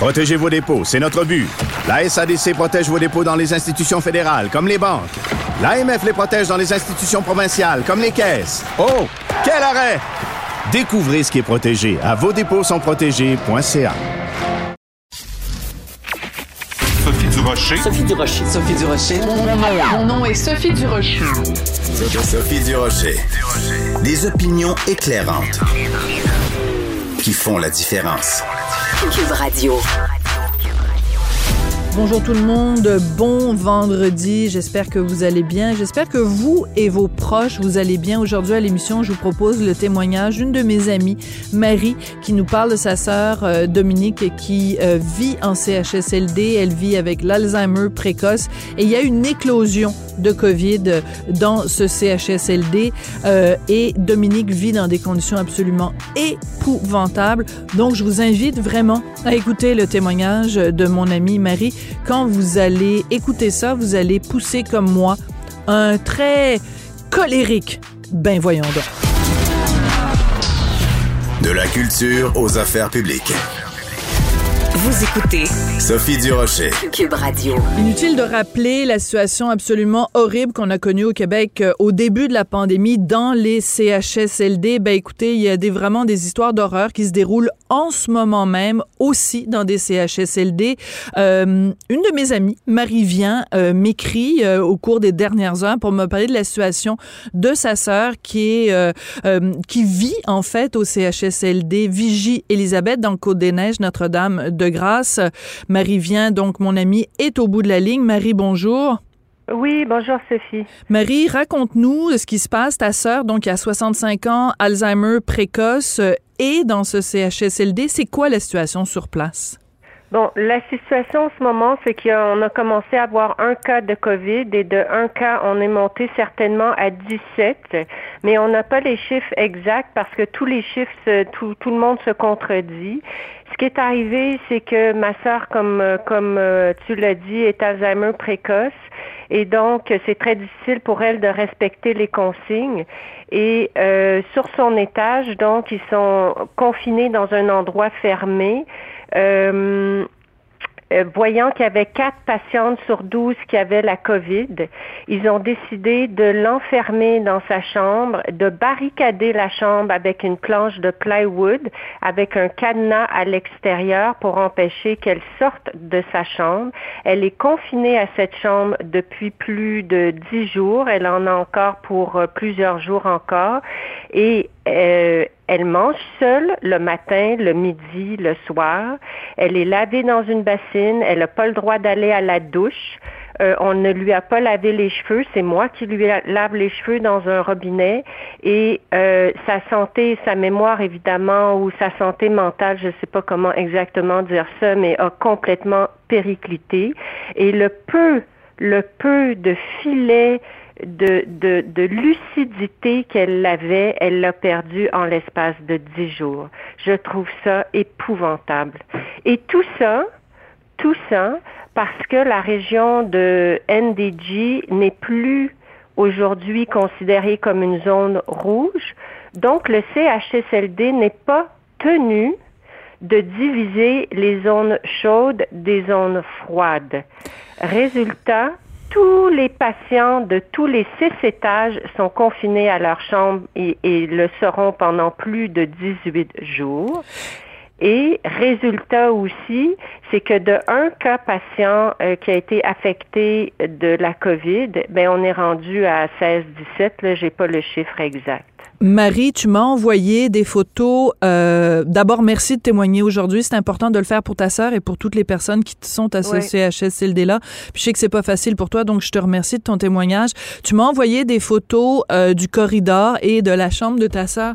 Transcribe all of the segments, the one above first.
Protégez vos dépôts, c'est notre but. La SADC protège vos dépôts dans les institutions fédérales, comme les banques. L'AMF les protège dans les institutions provinciales, comme les caisses. Oh, quel arrêt! Découvrez ce qui est protégé à vos dépôts sont protégés.ca. Sophie Durocher. Sophie Durocher. Sophie Durocher. Mon nom est Sophie Durocher. Sophie Durocher. Des opinions éclairantes qui font la différence. Cube Radio. Bonjour tout le monde, bon vendredi, j'espère que vous allez bien, j'espère que vous et vos proches, vous allez bien. Aujourd'hui à l'émission, je vous propose le témoignage d'une de mes amies, Marie, qui nous parle de sa sœur euh, Dominique qui euh, vit en CHSLD, elle vit avec l'Alzheimer précoce et il y a une éclosion de COVID dans ce CHSLD euh, et Dominique vit dans des conditions absolument épouvantables. Donc je vous invite vraiment à écouter le témoignage de mon amie Marie quand vous allez écouter ça, vous allez pousser comme moi un très colérique. Ben voyons donc. De la culture aux affaires publiques. Vous écoutez Sophie Durocher. Cube Radio. Inutile de rappeler la situation absolument horrible qu'on a connue au Québec euh, au début de la pandémie dans les CHSLD. Ben écoutez, il y a des, vraiment des histoires d'horreur qui se déroulent en ce moment même aussi dans des CHSLD. Euh, une de mes amies, Marie Vien, euh, m'écrit euh, au cours des dernières heures pour me parler de la situation de sa sœur qui est euh, euh, qui vit en fait au CHSLD Vigie Elisabeth dans le Côte-des-Neiges, Notre-Dame de Grâce. Marie Vien, donc mon amie, est au bout de la ligne. Marie, bonjour. Oui, bonjour Sophie. Marie, raconte-nous ce qui se passe. Ta sœur, donc, a 65 ans, Alzheimer précoce, euh, est dans ce CHSLD. C'est quoi la situation sur place? Bon, la situation en ce moment, c'est qu'on a commencé à avoir un cas de COVID et de un cas, on est monté certainement à 17, mais on n'a pas les chiffres exacts parce que tous les chiffres, tout, tout le monde se contredit. Ce qui est arrivé, c'est que ma sœur, comme, comme euh, tu l'as dit, est Alzheimer précoce et donc c'est très difficile pour elle de respecter les consignes. Et euh, sur son étage, donc, ils sont confinés dans un endroit fermé. Euh, euh, voyant qu'il y avait quatre patientes sur 12 qui avaient la COVID, ils ont décidé de l'enfermer dans sa chambre, de barricader la chambre avec une planche de plywood, avec un cadenas à l'extérieur pour empêcher qu'elle sorte de sa chambre. Elle est confinée à cette chambre depuis plus de dix jours. Elle en a encore pour euh, plusieurs jours encore. Et euh, elle mange seule le matin, le midi, le soir. Elle est lavée dans une bassine. Elle n'a pas le droit d'aller à la douche. Euh, on ne lui a pas lavé les cheveux. C'est moi qui lui la- lave les cheveux dans un robinet. Et euh, sa santé, sa mémoire évidemment, ou sa santé mentale, je ne sais pas comment exactement dire ça, mais a complètement périclité. Et le peu, le peu de filet de, lucidité qu'elle avait, elle l'a perdu en l'espace de dix jours. Je trouve ça épouvantable. Et tout ça, tout ça, parce que la région de NDG n'est plus aujourd'hui considérée comme une zone rouge. Donc, le CHSLD n'est pas tenu de diviser les zones chaudes des zones froides. Résultat, tous les patients de tous les six étages sont confinés à leur chambre et, le seront pendant plus de 18 jours. Et résultat aussi, c'est que de un cas patient euh, qui a été affecté de la COVID, ben on est rendu à 16-17, là, j'ai pas le chiffre exact. Marie, tu m'as envoyé des photos. Euh, D'abord, merci de témoigner aujourd'hui. C'est important de le faire pour ta sœur et pour toutes les personnes qui sont associées à CHSLD-là. Puis je sais que c'est pas facile pour toi, donc je te remercie de ton témoignage. Tu m'as envoyé des photos euh, du corridor et de la chambre de ta sœur.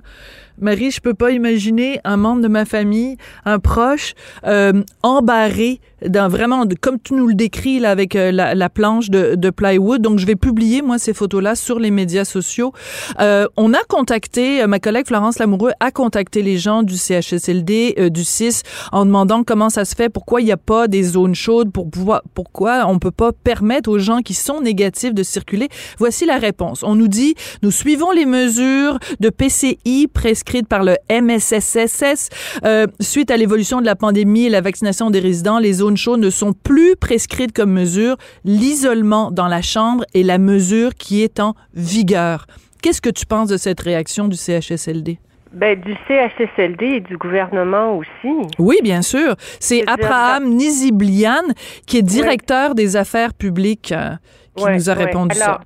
Marie, je peux pas imaginer un membre de ma famille, un proche, euh, embarré séparé dans vraiment, comme tu nous le décris là, avec euh, la, la, planche de, de, plywood. Donc, je vais publier, moi, ces photos-là sur les médias sociaux. Euh, on a contacté, euh, ma collègue Florence Lamoureux a contacté les gens du CHSLD, euh, du CIS, en demandant comment ça se fait, pourquoi il n'y a pas des zones chaudes, pour pouvoir, pourquoi on peut pas permettre aux gens qui sont négatifs de circuler. Voici la réponse. On nous dit, nous suivons les mesures de PCI prescrites par le MSSSS euh, suite à l'évolution de la pandémie et la vaccination des résidents. Les zones ne sont plus prescrites comme mesure. L'isolement dans la chambre est la mesure qui est en vigueur. Qu'est-ce que tu penses de cette réaction du CHSLD? Ben, du CHSLD et du gouvernement aussi. Oui, bien sûr. C'est Abraham Niziblian, qui est directeur des affaires publiques, euh, qui nous a répondu Alors, ça.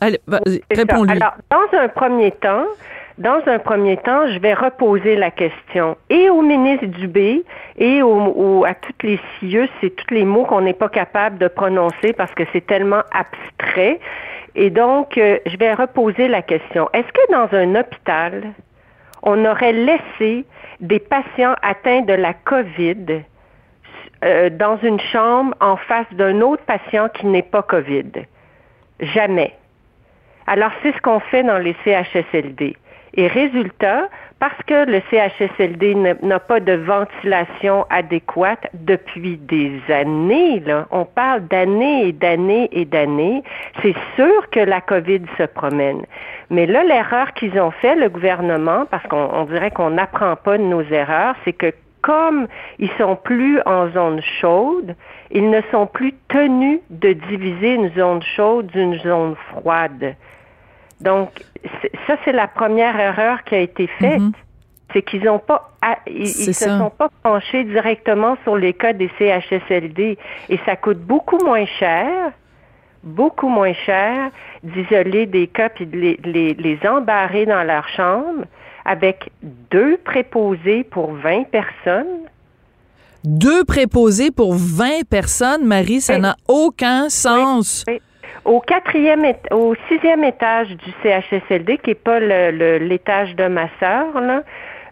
Allez, réponds-lui. Alors, dans un premier temps, dans un premier temps, je vais reposer la question et au ministre Dubé et au, au, à toutes les CIE, c'est tous les mots qu'on n'est pas capable de prononcer parce que c'est tellement abstrait. Et donc, euh, je vais reposer la question. Est-ce que dans un hôpital, on aurait laissé des patients atteints de la COVID euh, dans une chambre en face d'un autre patient qui n'est pas COVID? Jamais. Alors, c'est ce qu'on fait dans les CHSLD. Et résultat, parce que le CHSLD n'a pas de ventilation adéquate depuis des années, on parle d'années et d'années et d'années, c'est sûr que la COVID se promène. Mais là, l'erreur qu'ils ont fait, le gouvernement, parce qu'on dirait qu'on n'apprend pas de nos erreurs, c'est que comme ils sont plus en zone chaude, ils ne sont plus tenus de diviser une zone chaude d'une zone froide. Donc, ça, c'est la première erreur qui a été faite. Mm -hmm. C'est qu'ils n'ont pas, ils, ils se sont pas penchés directement sur les cas des CHSLD. Et ça coûte beaucoup moins cher, beaucoup moins cher d'isoler des cas puis de les, les, les embarrer dans leur chambre avec deux préposés pour 20 personnes. Deux préposés pour 20 personnes, Marie, ça n'a aucun sens. Oui, oui. Au quatrième, au sixième étage du CHSLD, qui n'est pas l'étage de ma sœur,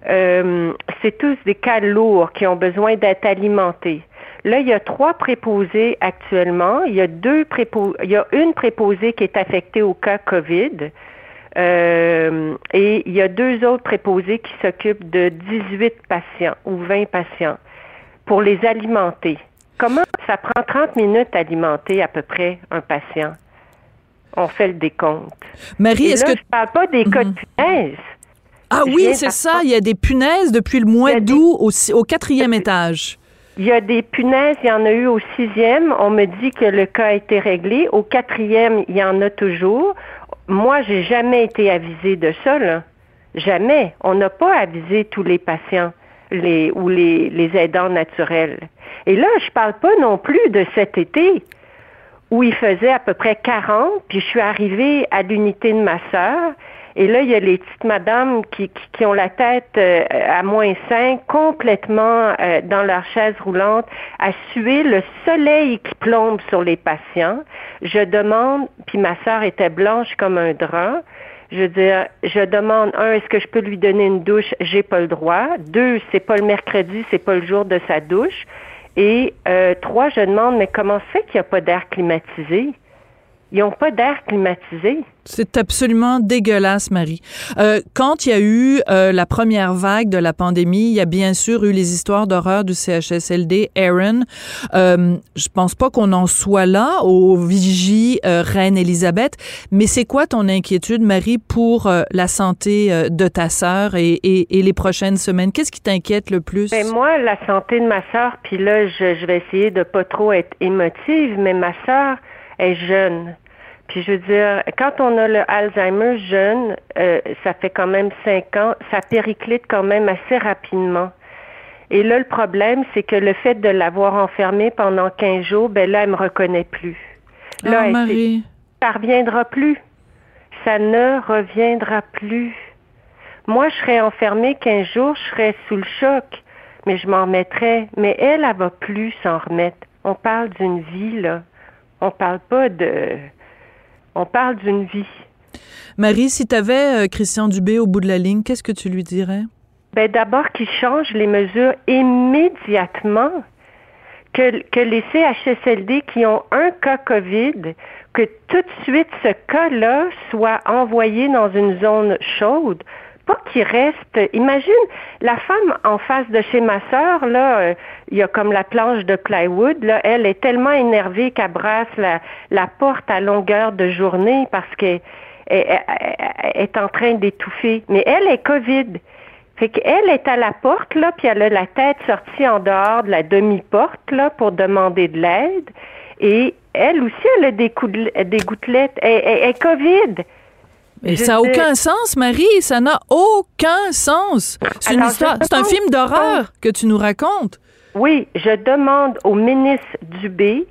euh, c'est tous des cas lourds qui ont besoin d'être alimentés. Là, il y a trois préposés actuellement. Il y a deux préposés, il y a une préposée qui est affectée au cas COVID. Euh, et il y a deux autres préposés qui s'occupent de 18 patients ou 20 patients pour les alimenter. Comment ça prend 30 minutes à alimenter à peu près un patient? On fait le décompte. Marie, est-ce que. Je parle pas des cas de punaises. Ah oui, c'est ça. Il y a des punaises depuis le mois d'août au, au quatrième étage. Il y a des punaises, il y en a eu au sixième. On me dit que le cas a été réglé. Au quatrième, il y en a toujours. Moi, j'ai jamais été avisée de ça, là. Jamais. On n'a pas avisé tous les patients les, ou les, les aidants naturels. Et là, je parle pas non plus de cet été où il faisait à peu près 40, puis je suis arrivée à l'unité de ma sœur, et là, il y a les petites madames qui, qui, ont la tête euh, à moins 5, complètement euh, dans leur chaise roulante, à suer le soleil qui plombe sur les patients. Je demande, puis ma sœur était blanche comme un drap, je veux dire, je demande, un, est-ce que je peux lui donner une douche? J'ai pas le droit. Deux, c'est pas le mercredi, c'est pas le jour de sa douche. Et euh, trois, je demande, mais comment c'est qu'il n'y a pas d'air climatisé? Ils n'ont pas d'air climatisé. C'est absolument dégueulasse, Marie. Euh, quand il y a eu euh, la première vague de la pandémie, il y a bien sûr eu les histoires d'horreur du CHSLD, Aaron. Euh, je pense pas qu'on en soit là au vigie euh, Reine Elisabeth, mais c'est quoi ton inquiétude, Marie, pour euh, la santé euh, de ta sœur et, et, et, les prochaines semaines? Qu'est-ce qui t'inquiète le plus? Ben moi, la santé de ma sœur, puis là, je, je vais essayer de pas trop être émotive, mais ma sœur est jeune. Puis je veux dire, quand on a le Alzheimer jeune, euh, ça fait quand même cinq ans, ça périclite quand même assez rapidement. Et là, le problème, c'est que le fait de l'avoir enfermée pendant 15 jours, ben là, elle me reconnaît plus. Là, oh, elle, Marie. ça reviendra plus. Ça ne reviendra plus. Moi, je serais enfermée 15 jours, je serais sous le choc, mais je m'en remettrais. Mais elle, elle va plus s'en remettre. On parle d'une vie, là. On parle pas de... On parle d'une vie. Marie, si tu avais euh, Christian Dubé au bout de la ligne, qu'est-ce que tu lui dirais? Ben d'abord qu'il change les mesures immédiatement. Que, que les CHSLD qui ont un cas COVID, que tout de suite ce cas-là soit envoyé dans une zone chaude pas qu'il reste. Imagine la femme en face de chez ma sœur, là, euh, il y a comme la planche de plywood, là, elle est tellement énervée qu'elle brasse la, porte à longueur de journée parce qu'elle est en train d'étouffer. Mais elle est COVID. Fait qu'elle est à la porte, là, puis elle a la tête sortie en dehors de la demi-porte, là, pour demander de l'aide. Et elle aussi, elle a des, des gouttelettes. Elle est COVID. Mais ça n'a aucun sens, Marie. Ça n'a aucun sens. C'est une histoire. C'est un film d'horreur que tu nous racontes. Oui, je demande au ministre Dubé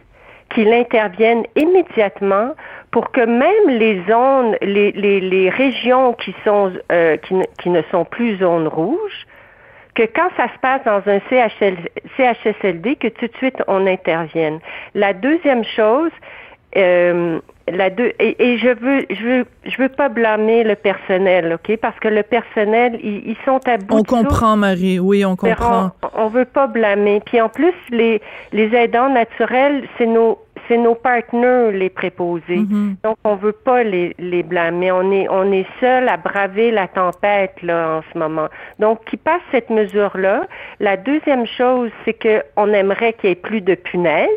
qu'il intervienne immédiatement pour que même les zones, les, les, régions qui sont euh, qui, ne, qui, ne, sont plus zones rouges, que quand ça se passe dans un CHSLD, que tout de suite on intervienne. La deuxième chose, euh, la deux, et, je veux, je veux, je veux pas blâmer le personnel, ok, parce que le personnel, ils, sont à bout. On comprend, Marie. Oui, on comprend. On, on, veut pas blâmer. Puis en plus, les, les aidants naturels, c'est nos, c'est nos partenaires les préposés. Mm-hmm. Donc on veut pas les, les blâmer. On est, on est seul à braver la tempête là en ce moment. Donc qui passe cette mesure là. La deuxième chose, c'est que on aimerait qu'il y ait plus de punaises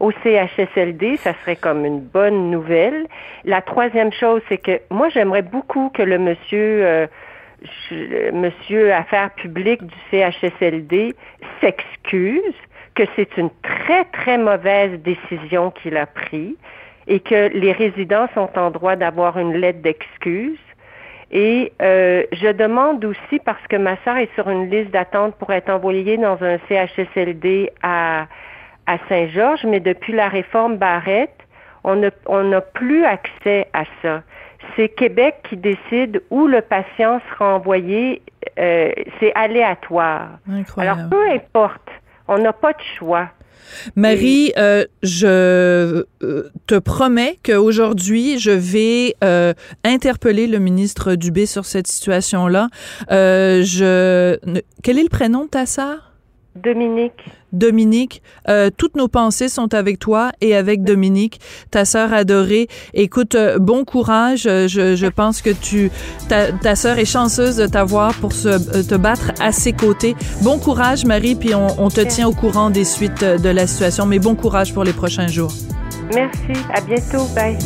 au CHSLD, ça serait comme une bonne nouvelle. La troisième chose, c'est que moi, j'aimerais beaucoup que le monsieur, euh, monsieur Affaires publiques du CHSLD s'excuse, que c'est une très, très mauvaise décision qu'il a prise et que les résidents sont en droit d'avoir une lettre d'excuse. Et euh, je demande aussi, parce que ma soeur est sur une liste d'attente pour être envoyée dans un CHSLD à à Saint-Georges, mais depuis la réforme Barrette, on n'a plus accès à ça. C'est Québec qui décide où le patient sera envoyé. Euh, c'est aléatoire. Alors, peu importe, on n'a pas de choix. Marie, euh, je euh, te promets qu'aujourd'hui, je vais interpeller le ministre Dubé sur cette situation-là. je... Quel est le prénom de ta sœur? Dominique. Dominique, euh, toutes nos pensées sont avec toi et avec Dominique, ta sœur adorée. Écoute, euh, bon courage. Euh, je, je, pense que tu, ta, ta sœur est chanceuse de t'avoir pour se, te battre à ses côtés. Bon courage, Marie, puis on, on te tient au courant des suites de la situation. Mais bon courage pour les prochains jours. Merci. À bientôt. Bye.